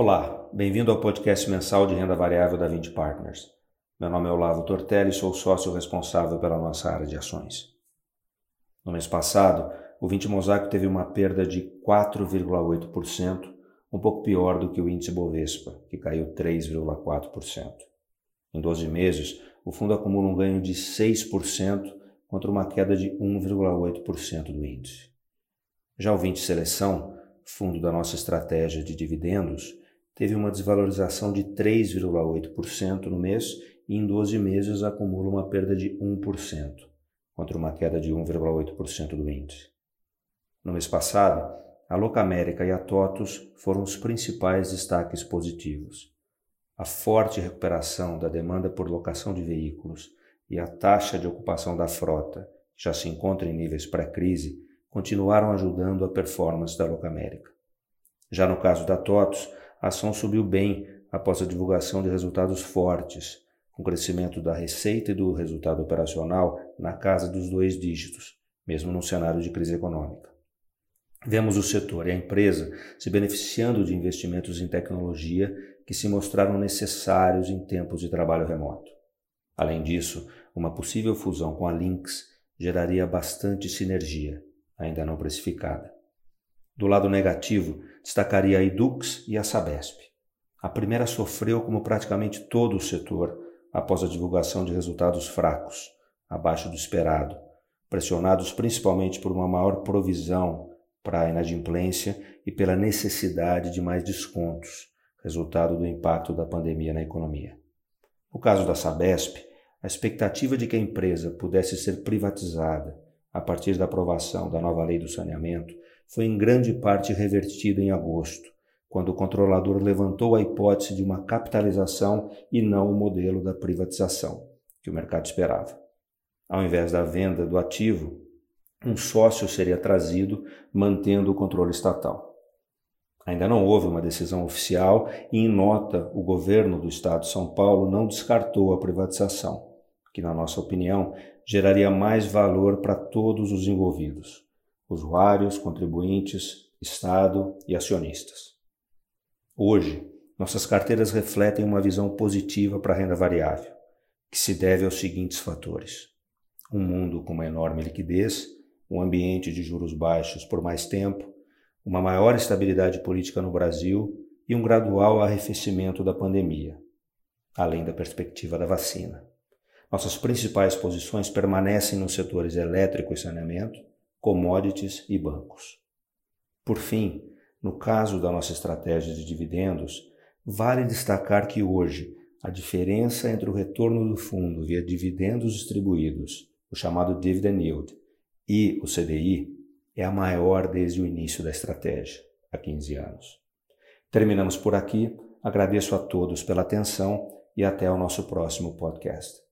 Olá, bem-vindo ao podcast mensal de renda variável da 20 Partners. Meu nome é Olavo Tortelli e sou sócio responsável pela nossa área de ações. No mês passado, o 20 Mosaico teve uma perda de 4,8%, um pouco pior do que o índice Bovespa, que caiu 3,4%. Em 12 meses, o fundo acumula um ganho de 6% contra uma queda de 1,8% do índice. Já o 20 Seleção, fundo da nossa estratégia de dividendos, teve uma desvalorização de 3,8% no mês e em 12 meses acumula uma perda de 1%, contra uma queda de 1,8% do índice. No mês passado, a Locamérica e a TOTUS foram os principais destaques positivos. A forte recuperação da demanda por locação de veículos e a taxa de ocupação da frota, que já se encontra em níveis pré-crise, continuaram ajudando a performance da Locamérica. Já no caso da TOTUS, a ação subiu bem após a divulgação de resultados fortes, com crescimento da receita e do resultado operacional na casa dos dois dígitos, mesmo num cenário de crise econômica. Vemos o setor e a empresa se beneficiando de investimentos em tecnologia que se mostraram necessários em tempos de trabalho remoto. Além disso, uma possível fusão com a Lynx geraria bastante sinergia, ainda não precificada. Do lado negativo, destacaria a Edux e a Sabesp. A primeira sofreu como praticamente todo o setor após a divulgação de resultados fracos, abaixo do esperado, pressionados principalmente por uma maior provisão para a inadimplência e pela necessidade de mais descontos, resultado do impacto da pandemia na economia. No caso da Sabesp, a expectativa de que a empresa pudesse ser privatizada a partir da aprovação da nova lei do saneamento foi em grande parte revertido em agosto, quando o controlador levantou a hipótese de uma capitalização e não o modelo da privatização, que o mercado esperava. Ao invés da venda do ativo, um sócio seria trazido, mantendo o controle estatal. Ainda não houve uma decisão oficial e, em nota, o governo do estado de São Paulo não descartou a privatização, que, na nossa opinião, geraria mais valor para todos os envolvidos usuários, contribuintes, Estado e acionistas. Hoje, nossas carteiras refletem uma visão positiva para a renda variável, que se deve aos seguintes fatores: um mundo com uma enorme liquidez, um ambiente de juros baixos por mais tempo, uma maior estabilidade política no Brasil e um gradual arrefecimento da pandemia, além da perspectiva da vacina. Nossas principais posições permanecem nos setores elétrico e saneamento, commodities e bancos. Por fim, no caso da nossa estratégia de dividendos, vale destacar que hoje a diferença entre o retorno do fundo via dividendos distribuídos, o chamado dividend yield, e o CDI é a maior desde o início da estratégia, há 15 anos. Terminamos por aqui. Agradeço a todos pela atenção e até o nosso próximo podcast.